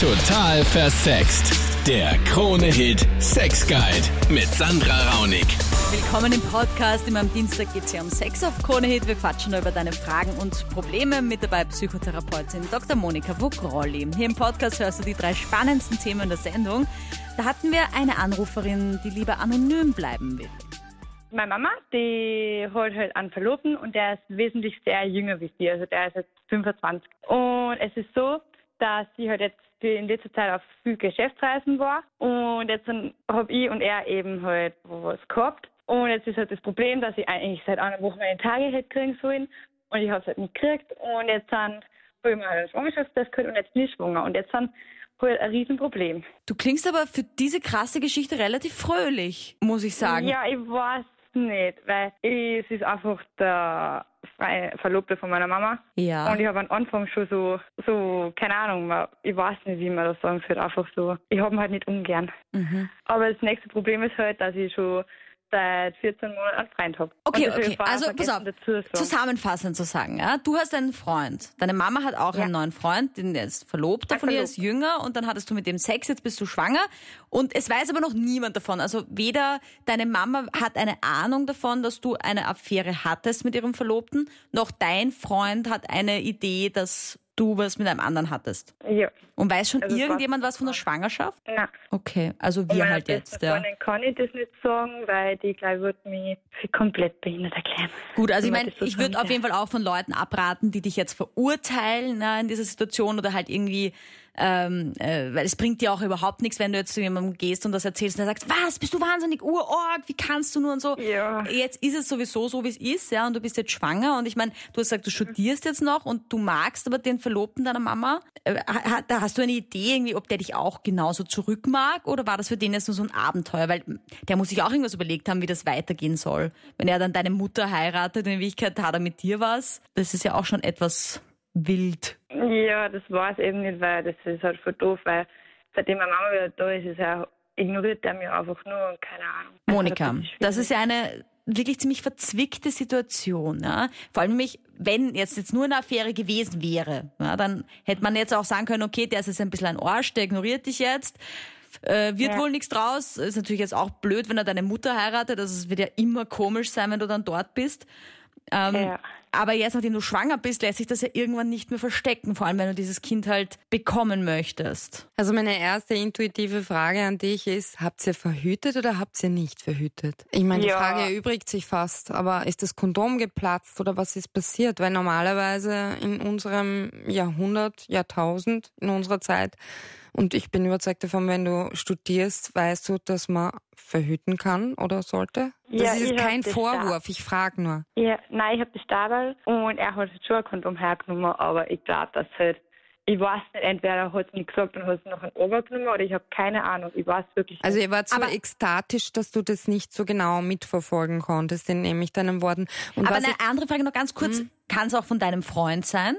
Total versext. Der Krone-Hit Sex Guide mit Sandra Raunig. Willkommen im Podcast. Immer am Dienstag geht es ja um Sex auf Krone Hit. Wir quatschen über deine Fragen und Probleme. Mit dabei Psychotherapeutin Dr. Monika Wugrolli. Hier im Podcast hörst du die drei spannendsten Themen der Sendung. Da hatten wir eine Anruferin, die lieber anonym bleiben will. Meine Mama, die holt halt einen Verlobten und der ist wesentlich sehr jünger wie sie. Also der ist jetzt 25. Und es ist so, dass sie halt jetzt in letzter Zeit auf viel Geschäftsreisen war. Und jetzt habe ich und er eben halt was gehabt. Und jetzt ist halt das Problem, dass ich eigentlich seit einer Woche meine Tage hätte kriegen sollen. Und ich habe es halt nicht gekriegt. Und jetzt sind, habe ich mir halt einen Schwangerschaftstest gehört und jetzt bin ich schwanger. Und jetzt sind halt ein Riesenproblem. Du klingst aber für diese krasse Geschichte relativ fröhlich, muss ich sagen. Ja, ich weiß nicht, weil ich, es ist einfach der Verlobte von meiner Mama. Ja. Und ich habe am Anfang schon so, so, keine Ahnung, ich weiß nicht, wie man das sagen soll, einfach so. Ich habe ihn halt nicht ungern. Mhm. Aber das nächste Problem ist halt, dass ich schon seit 14 Monaten Freund habe. Okay, okay. Also pass auf. Zusammenfassend zu sagen, ja, du hast einen Freund. Deine Mama hat auch Ja. einen neuen Freund, den ist Verlobter von ihr, ist jünger und dann hattest du mit dem Sex, jetzt bist du schwanger und es weiß aber noch niemand davon. Also weder deine Mama hat eine Ahnung davon, dass du eine Affäre hattest mit ihrem Verlobten, noch dein Freund hat eine Idee, dass du was mit einem anderen hattest. Ja. Und weiß schon Also irgendjemand was von der Schwangerschaft? Nein. Okay, also wir halt jetzt, ja. Freundin kann ich das nicht sagen, weil die, glaube ich, wird mich für komplett behindert erklären. Gut, also ich meine, ich würde auf jeden Fall auch von Leuten abraten, die dich jetzt verurteilen na, in dieser Situation oder halt irgendwie, ähm, äh, weil es bringt dir auch überhaupt nichts, wenn du jetzt zu jemandem gehst und das erzählst und er sagt, was, bist du wahnsinnig urorg, wie kannst du nur und so. Ja. Jetzt ist es sowieso so, wie es ist, ja, und du bist jetzt schwanger und ich meine, du hast gesagt, du studierst jetzt noch und du magst aber den Verlobten deiner Mama. Äh, da hast du eine Idee irgendwie, ob der dich auch genauso zurück mag oder war das für den jetzt nur so ein Abenteuer? Weil der muss sich auch irgendwas überlegt haben, wie das weitergehen soll. Wenn er dann deine Mutter heiratet, in Wirklichkeit hat er mit dir was. Das ist ja auch schon etwas wild. Ja, das war es eben nicht, weil das ist halt voll doof, weil seitdem meine Mama wieder da ist, ist er, ignoriert er mich einfach nur und keine Ahnung. Monika, Also, das ist ja eine wirklich ziemlich verzwickte Situation. Ja? Vor allem nämlich, wenn jetzt, jetzt nur eine Affäre gewesen wäre, ja, dann hätte man jetzt auch sagen können, okay, der ist jetzt ein bisschen ein Arsch, der ignoriert dich jetzt. Äh, wird Ja. wohl nichts draus. Ist natürlich jetzt auch blöd, wenn er deine Mutter heiratet. Also es wird ja immer komisch sein, wenn du dann dort bist. Ähm, Ja. Aber jetzt, nachdem du schwanger bist, lässt sich das ja irgendwann nicht mehr verstecken. Vor allem, wenn du dieses Kind halt bekommen möchtest. Also meine erste intuitive Frage an dich ist, habt ihr verhütet oder habt ihr nicht verhütet? Ich meine, die Ja. Frage erübrigt sich fast, aber ist das Kondom geplatzt oder was ist passiert? Weil normalerweise in unserem Jahrhundert, Jahrtausend, in unserer Zeit, und ich bin überzeugt davon, wenn du studierst, weißt du, dass man verhüten kann oder sollte? Das Ja, ist kein Vorwurf, ich frage nur. Ja, nein, ich habe das Stabel und er hat schon ein Kondom hergenommen, aber ich glaube, dass halt, ich weiß nicht, entweder er hat es nicht gesagt und hat es noch ein Obergenommen oder ich habe keine Ahnung, ich weiß wirklich Also nicht. ihr wart so Aber- ekstatisch, dass du das nicht so genau mitverfolgen konntest, den nehme ich deinen Worten. Und Aber eine andere Frage noch ganz kurz. Kann es auch von deinem Freund sein?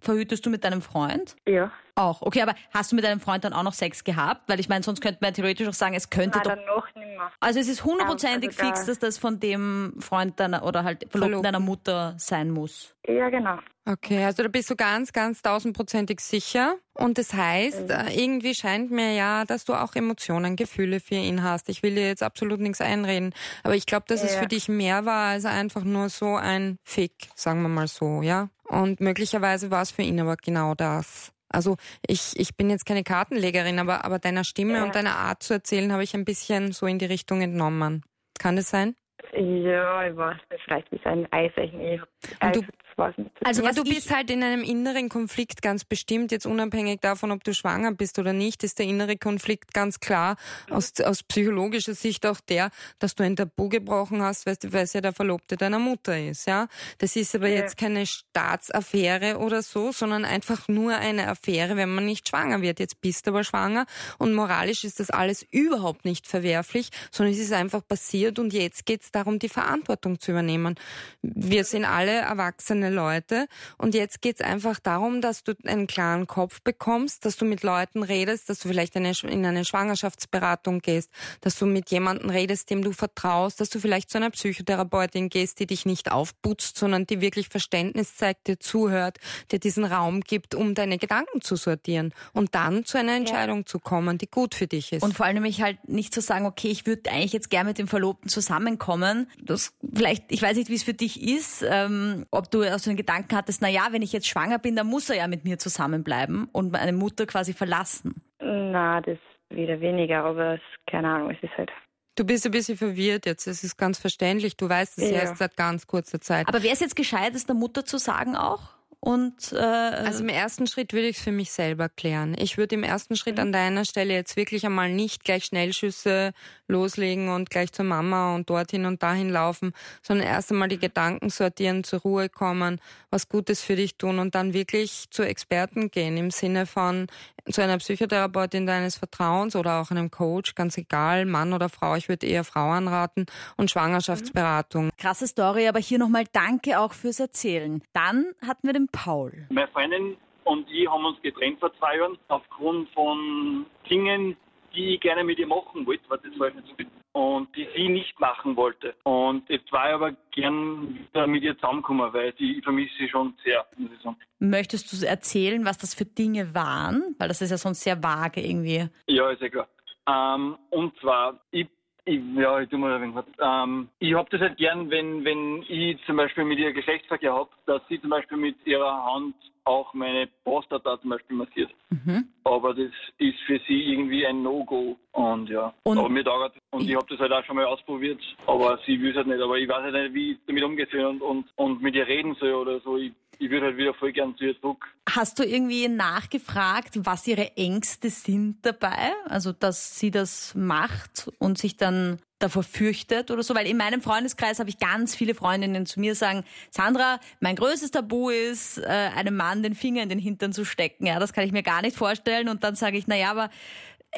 Verhütest du mit deinem Freund? Ja, Auch. Okay, aber hast du mit deinem Freund dann auch noch Sex gehabt? Weil ich meine, sonst könnte man theoretisch auch sagen, es könnte nein, doch. dann noch nicht mehr. Also es ist hundertprozentig Also fix, dass das von dem Freund deiner oder halt Verlobten deiner Mutter sein muss. Ja, genau. Okay, also da bist du ganz, ganz tausendprozentig sicher. Und das heißt, äh, irgendwie scheint mir ja, dass du auch Emotionen, Gefühle für ihn hast. Ich will dir jetzt absolut nichts einreden. Aber ich glaube, dass es Ja. für dich mehr war als einfach nur so ein Fick, sagen wir mal so, ja? Und möglicherweise war es für ihn aber genau das. Also ich, ich bin jetzt keine Kartenlegerin, aber, aber deiner Stimme Ja. und deiner Art zu erzählen habe ich ein bisschen so in die Richtung entnommen. Kann das sein? Ja, ich weiß nicht, vielleicht ist ein Eiszeichen. Ich hab Und du- Eis, nicht. Also ja, was du bist halt in einem inneren Konflikt ganz bestimmt, jetzt unabhängig davon, ob du schwanger bist oder nicht, ist der innere Konflikt ganz klar aus, aus psychologischer Sicht auch der, dass du ein Tabu gebrochen hast, weil weil es ja der Verlobte deiner Mutter ist, ja. Das ist aber Ja. jetzt keine Staatsaffäre oder so, sondern einfach nur eine Affäre, wenn man nicht schwanger wird. Jetzt bist du aber schwanger und moralisch ist das alles überhaupt nicht verwerflich, sondern es ist einfach passiert und jetzt geht es darum, die Verantwortung zu übernehmen. Wir sind alle erwachsene Leute. Und jetzt geht's einfach darum, dass du einen klaren Kopf bekommst, dass du mit Leuten redest, dass du vielleicht eine, in eine Schwangerschaftsberatung gehst, dass du mit jemandem redest, dem du vertraust, dass du vielleicht zu einer Psychotherapeutin gehst, die dich nicht aufputzt, sondern die wirklich Verständnis zeigt, dir zuhört, dir diesen Raum gibt, um deine Gedanken zu sortieren und dann zu einer Entscheidung ja. zu kommen, die gut für dich ist. Und vor allem nämlich halt nicht zu sagen, okay, ich würde eigentlich jetzt gerne mit dem Verlobten zusammenkommen. Das vielleicht, ich weiß nicht, wie es für dich ist, ähm, ob du aus so den Gedanken hattest, na ja, wenn ich jetzt schwanger bin, dann muss er ja mit mir zusammenbleiben und meine Mutter quasi verlassen. Na, das wieder weniger, aber es, keine Ahnung, es ist halt Du bist ein bisschen verwirrt jetzt. Es ist ganz verständlich. Du weißt es ja. erst seit ganz kurzer Zeit. Aber wäre es jetzt gescheit, es der Mutter zu sagen auch? Und, äh, also im ersten Schritt würde ich es für mich selber klären. Ich würde im ersten Schritt mhm. an deiner Stelle jetzt wirklich einmal nicht gleich Schnellschüsse loslegen und gleich zur Mama und dorthin und dahin laufen, sondern erst einmal die Gedanken sortieren, zur Ruhe kommen, was Gutes für dich tun und dann wirklich zu Experten gehen im Sinne von zu einer Psychotherapeutin deines Vertrauens oder auch einem Coach, ganz egal, Mann oder Frau. Ich würde eher Frau anraten und Schwangerschaftsberatung. Krasse Story, aber hier nochmal danke auch fürs Erzählen. Dann hatten wir den Paul. Meine Freundin und ich haben uns getrennt vor zwei Jahren aufgrund von Dingen, die ich gerne mit ihr machen wollte, was das war nicht so und die sie nicht machen wollte. Und jetzt war ich aber gern wieder mit ihr zusammengekommen, weil die, ich vermisse sie schon sehr, ich. Möchtest du erzählen, was das für Dinge waren? Weil das ist ja sonst sehr vage irgendwie. Ja, ist ja klar. Ähm, und zwar, ich ich, ja, ich tu mal ein wenig ähm, Ich hab das halt gern, wenn, wenn ich zum Beispiel mit ihr Geschlechtsverkehr hab, dass sie zum Beispiel mit ihrer Hand auch meine Prostata zum Beispiel massiert. Mhm. Aber das ist für sie irgendwie ein No-Go. Und ja, und, aber mir dauert Und ich, ich habe das halt auch schon mal ausprobiert, aber sie will es halt nicht. Aber ich weiß halt nicht, wie ich damit umgehen soll und, und, und mit ihr reden soll oder so. Ich, ich würde halt wieder voll gern zu ihr zurück. Hast du irgendwie nachgefragt, was ihre Ängste sind dabei? Also, dass sie das macht und sich dann davor fürchtet oder so, weil in meinem Freundeskreis habe ich ganz viele Freundinnen zu mir sagen, Sandra, mein größtes Tabu ist, äh, einem Mann den Finger in den Hintern zu stecken. Ja, das kann ich mir gar nicht vorstellen. Und dann sage ich, na ja, aber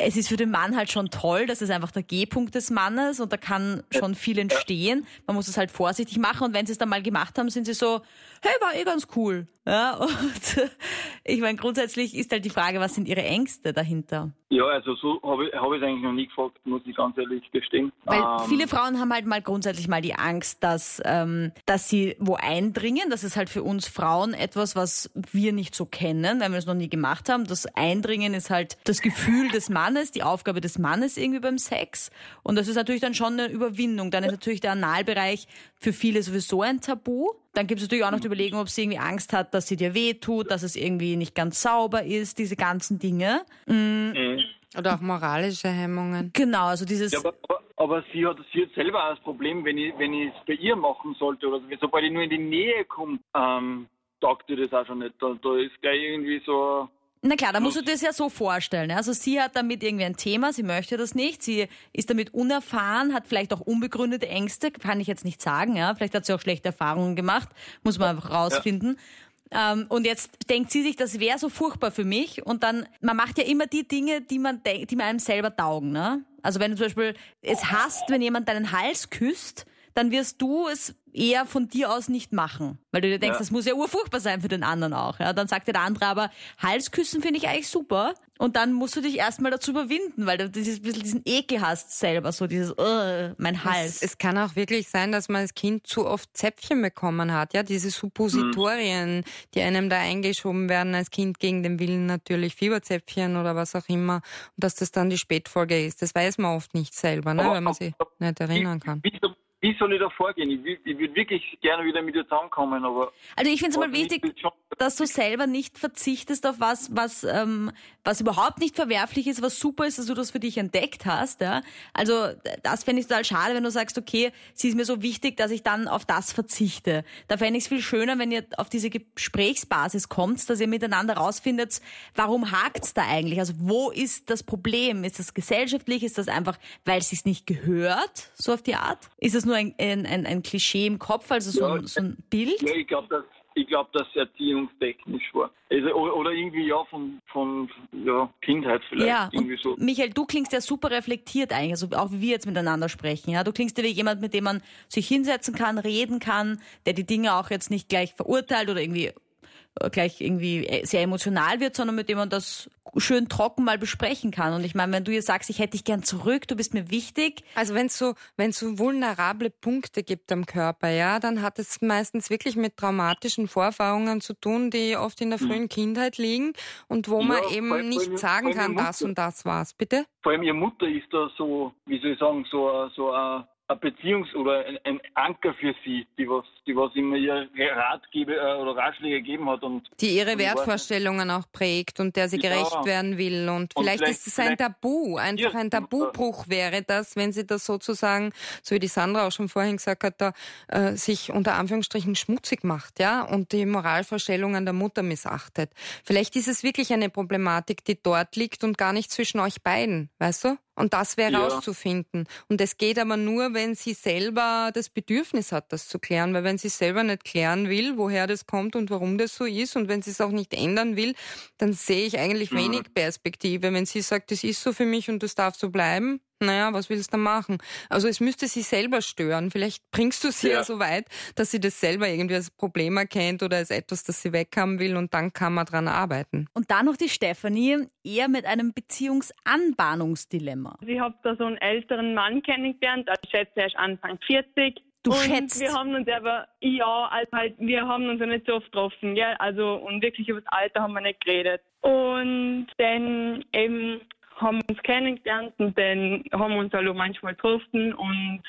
es ist für den Mann halt schon toll, das ist einfach der G-Punkt des Mannes und da kann schon viel entstehen. Man muss es halt vorsichtig machen und wenn sie es dann mal gemacht haben, sind sie so, hey, war eh ganz cool. Ja, und ich meine, grundsätzlich ist halt die Frage, was sind ihre Ängste dahinter? Ja, also so habe ich es hab eigentlich noch nie gefragt, muss ich ganz ehrlich gestehen. Weil ähm, viele Frauen haben halt mal grundsätzlich mal die Angst, dass, ähm, dass sie wo eindringen. Das ist halt für uns Frauen etwas, was wir nicht so kennen, weil wir es noch nie gemacht haben. Das Eindringen ist halt das Gefühl des Mannes, die Aufgabe des Mannes irgendwie beim Sex. Und das ist natürlich dann schon eine Überwindung. Dann ist natürlich der Analbereich für viele sowieso ein Tabu. Dann gibt es natürlich auch noch die Überlegung, ob sie irgendwie Angst hat, dass sie dir wehtut, dass es irgendwie nicht ganz sauber ist, diese ganzen Dinge. Mhm. Mhm. Oder auch moralische Hemmungen. Genau, also dieses. Ja, aber, aber, aber, sie, hat, sie hat selber auch das Problem, wenn ich wenn ich es bei ihr machen sollte oder so, sobald ich nur in die Nähe komme, ähm, taugt ihr das auch schon nicht. Da, da ist gleich irgendwie so na klar, da musst du dir das ja so vorstellen. Also sie hat damit irgendwie ein Thema, sie möchte das nicht, sie ist damit unerfahren, hat vielleicht auch unbegründete Ängste, kann ich jetzt nicht sagen, ja. Vielleicht hat sie auch schlechte Erfahrungen gemacht, muss man einfach rausfinden. Ja. Ähm, und jetzt denkt sie sich, das wäre so furchtbar für mich. Und dann, man macht ja immer die Dinge, die man, die man einem selber taugen, ne? Also wenn du zum Beispiel es hasst, wenn jemand deinen Hals küsst, dann wirst du es eher von dir aus nicht machen. Weil du dir denkst, ja. das muss ja urfurchtbar sein für den anderen auch. Ja, dann sagt der andere aber, Halsküssen finde ich eigentlich super. Und dann musst du dich erstmal dazu überwinden, weil du dieses, bisschen diesen Ekel hast selber, so dieses, uh, mein Hals. Es, es, kann auch wirklich sein, dass man als Kind zu oft Zäpfchen bekommen hat, ja, diese Suppositorien, mhm. die einem da eingeschoben werden als Kind gegen den Willen natürlich, Fieberzäpfchen oder was auch immer, und dass das dann die Spätfolge ist. Das weiß man oft nicht selber, ne, weil man sich nicht erinnern kann. Wie, wie, wie soll ich da vorgehen? Ich, ich würde wirklich gerne wieder mit dir zusammenkommen, aber. Also ich finde es mal wichtig, dass du selber nicht verzichtest auf was, was, ähm, was überhaupt nicht verwerflich ist, was super ist, dass du das für dich entdeckt hast. Ja? Also das fände ich total schade, wenn du sagst, okay, sie ist mir so wichtig, dass ich dann auf das verzichte. Da fände ich es viel schöner, wenn ihr auf diese Gesprächsbasis kommt, dass ihr miteinander rausfindet, warum hakt's da eigentlich? Also wo ist das Problem? Ist das gesellschaftlich? Ist das einfach, weil es sich nicht gehört, so auf die Art? Ist das nur ein, ein, ein, Klischee im Kopf, also so, ja, ein, so ein Bild? Ja, ich glaube, dass ich glaube, dass erziehungstechnisch war. Also, oder irgendwie ja von, von ja, Kindheit vielleicht. Ja, irgendwie so. Michael, du klingst ja super reflektiert eigentlich, also auch wie wir jetzt miteinander sprechen. Ja, du klingst ja wie jemand, mit dem man sich hinsetzen kann, reden kann, der die Dinge auch jetzt nicht gleich verurteilt oder irgendwie gleich irgendwie sehr emotional wird, sondern mit dem man das schön trocken mal besprechen kann. Und ich meine, wenn du jetzt sagst, ich hätte dich gern zurück, du bist mir wichtig. Also wenn es so, wenn so vulnerable Punkte gibt am Körper, ja, dann hat es meistens wirklich mit traumatischen Vorerfahrungen zu tun, die oft in der frühen mhm. Kindheit liegen und wo ja, man eben allem, nicht sagen kann, das und das war's. Bitte? Vor allem ihre Mutter ist da so, wie soll ich sagen, so, so ein Beziehungs- oder ein, ein, Anker für sie, die was, die was immer ihr Ratgebe äh, oder Ratschläge gegeben hat und die ihre Wertvorstellungen auch prägt und der sie ja. gerecht werden will und, und vielleicht, vielleicht, ist es ein Tabu, einfach ein Tabubruch wäre das, wenn sie das sozusagen, so wie die Sandra auch schon vorhin gesagt hat, da äh, sich unter Anführungsstrichen schmutzig macht, ja, und die Moralvorstellungen der Mutter missachtet. Vielleicht ist es wirklich eine Problematik, die dort liegt und gar nicht zwischen euch beiden, weißt du? Und das wäre ja. rauszufinden. Und es geht aber nur, wenn sie selber das Bedürfnis hat, das zu klären. Weil wenn sie selber nicht klären will, woher das kommt und warum das so ist, und wenn sie es auch nicht ändern will, dann sehe ich eigentlich mhm. wenig Perspektive. Wenn sie sagt, das ist so für mich und das darf so bleiben, naja, was willst du machen? Also es müsste sie selber stören. Vielleicht bringst du sie ja. ja so weit, dass sie das selber irgendwie als Problem erkennt oder als etwas, das sie weghaben will und dann kann man dran arbeiten. Und dann noch die Stefanie, eher mit einem Beziehungsanbahnungsdilemma. Ich habe da so einen älteren Mann kennengelernt, also ich schätze, er ist Anfang 40. Du und schätzt? Wir haben uns aber, ja, also halt, wir haben uns ja nicht so oft getroffen, gell? Also, und wirklich über das Alter haben wir nicht geredet. Und dann eben haben uns kennengelernt und dann haben wir uns halt auch manchmal getroffen und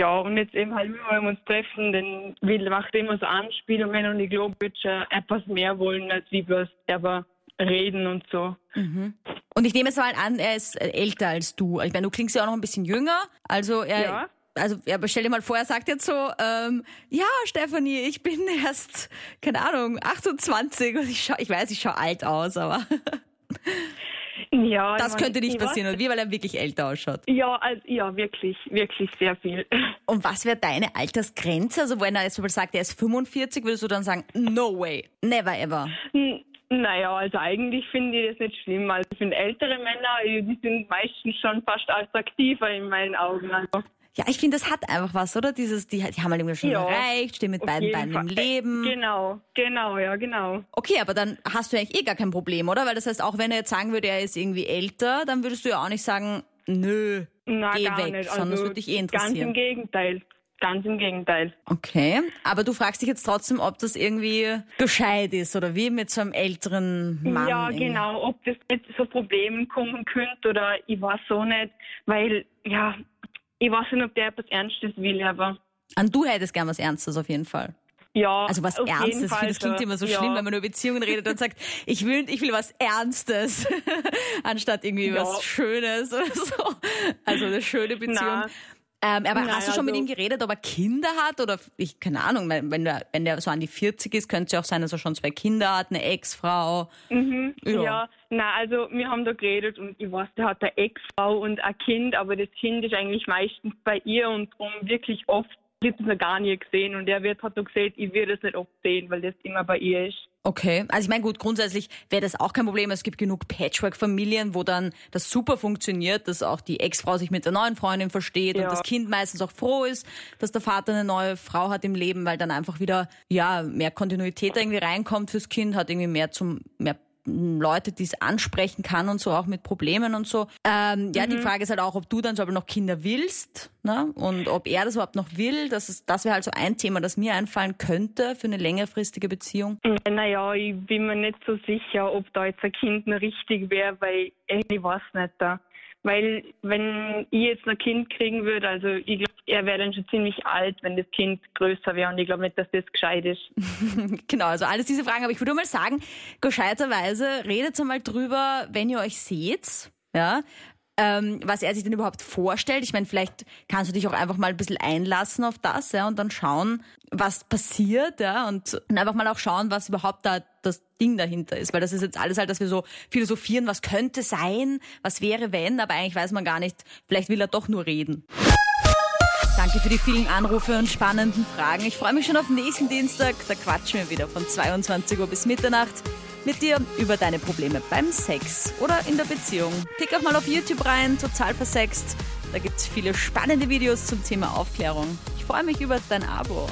ja, und jetzt eben halt, wenn wir uns treffen, dann will, macht er immer so Anspielungen und ich glaube, wird schon etwas mehr wollen, als wie wir aber reden und so. Mhm. Und ich nehme es mal an, er ist älter als du. Ich meine, du klingst ja auch noch ein bisschen jünger. Also er, ja. also ja, stell dir mal vor, er sagt jetzt so, ähm, ja, Stefanie, ich bin erst, keine Ahnung, 28 und ich schau, ich weiß, ich schaue alt aus, aber. Ja, das könnte nicht passieren, oder wie, weil er wirklich älter ausschaut. Ja, also, ja, wirklich, wirklich sehr viel. Und was wäre deine Altersgrenze? Also wenn er jetzt mal sagt, er ist 45, würdest du dann sagen, no way, never ever? Naja, also eigentlich finde ich das nicht schlimm. Also ich finde ältere Männer, die sind meistens schon fast attraktiver in meinen Augen. Also. Ja, ich finde, das hat einfach was, oder? Dieses, die, die haben halt irgendwie schon ja, erreicht, stehen mit beiden Beinen im Leben. Genau, genau, ja, genau. Okay, aber dann hast du eigentlich eh gar kein Problem, oder? Weil das heißt, auch wenn er jetzt sagen würde, er ist irgendwie älter, dann würdest du ja auch nicht sagen, nö, Na, geh weg, nicht. sondern also, würde dich eh interessieren. Ganz im Gegenteil. Ganz im Gegenteil. Okay, aber du fragst dich jetzt trotzdem, ob das irgendwie gescheit ist oder wie mit so einem älteren Mann. Ja, irgendwie. genau, ob das mit so Problemen kommen könnte oder ich weiß so nicht, weil ja, ich weiß nicht, ob der etwas Ernstes will, aber. Und du hättest gern was Ernstes auf jeden Fall. Ja, also was Ernstes. Finde, das klingt immer so ja. schlimm, wenn man über Beziehungen redet und sagt, ich will, ich will was Ernstes, anstatt irgendwie ja. was Schönes oder so. Also eine schöne Beziehung. Na. Ähm, aber naja, hast du schon mit ihm geredet, ob er Kinder hat oder ich keine Ahnung, wenn der, wenn der so an die 40 ist, könnte es ja auch sein, dass er schon zwei Kinder hat, eine Ex-Frau. Mhm, ja. ja, na also wir haben da geredet und ich weiß, der hat eine Ex-Frau und ein Kind, aber das Kind ist eigentlich meistens bei ihr und um wirklich oft wird es noch gar nie gesehen und er wird hat doch gesagt, ich würde es nicht oft sehen, weil das immer bei ihr ist. Okay, also ich meine gut, grundsätzlich wäre das auch kein Problem. Es gibt genug Patchwork-Familien, wo dann das super funktioniert, dass auch die Ex-Frau sich mit der neuen Freundin versteht ja. und das Kind meistens auch froh ist, dass der Vater eine neue Frau hat im Leben, weil dann einfach wieder ja mehr Kontinuität irgendwie reinkommt fürs Kind, hat irgendwie mehr zum mehr Leute, die es ansprechen kann und so, auch mit Problemen und so. Ähm, ja, mhm. die Frage ist halt auch, ob du dann so aber noch Kinder willst ne? und ob er das überhaupt noch will. Das, ist, das wäre halt so ein Thema, das mir einfallen könnte für eine längerfristige Beziehung. Naja, ich bin mir nicht so sicher, ob da jetzt ein Kind noch richtig wäre, weil ich weiß nicht da. Weil wenn ich jetzt ein Kind kriegen würde, also ich glaube, er wäre dann schon ziemlich alt, wenn das Kind größer wäre und ich glaube nicht, dass das gescheit ist. genau, also alles diese Fragen. Aber ich würde mal sagen, gescheiterweise redet einmal drüber, wenn ihr euch seht. Ja, ähm, was er sich denn überhaupt vorstellt. Ich meine, vielleicht kannst du dich auch einfach mal ein bisschen einlassen auf das, ja, und dann schauen, was passiert, ja, und, und einfach mal auch schauen, was überhaupt da das Ding dahinter ist. Weil das ist jetzt alles halt, dass wir so philosophieren, was könnte sein, was wäre wenn, aber eigentlich weiß man gar nicht, vielleicht will er doch nur reden. Danke für die vielen Anrufe und spannenden Fragen. Ich freue mich schon auf nächsten Dienstag. Da quatschen wir wieder von 22 Uhr bis Mitternacht mit dir über deine Probleme beim Sex oder in der Beziehung. Klick auch mal auf YouTube rein, total versext. Da gibt es viele spannende Videos zum Thema Aufklärung. Ich freue mich über dein Abo.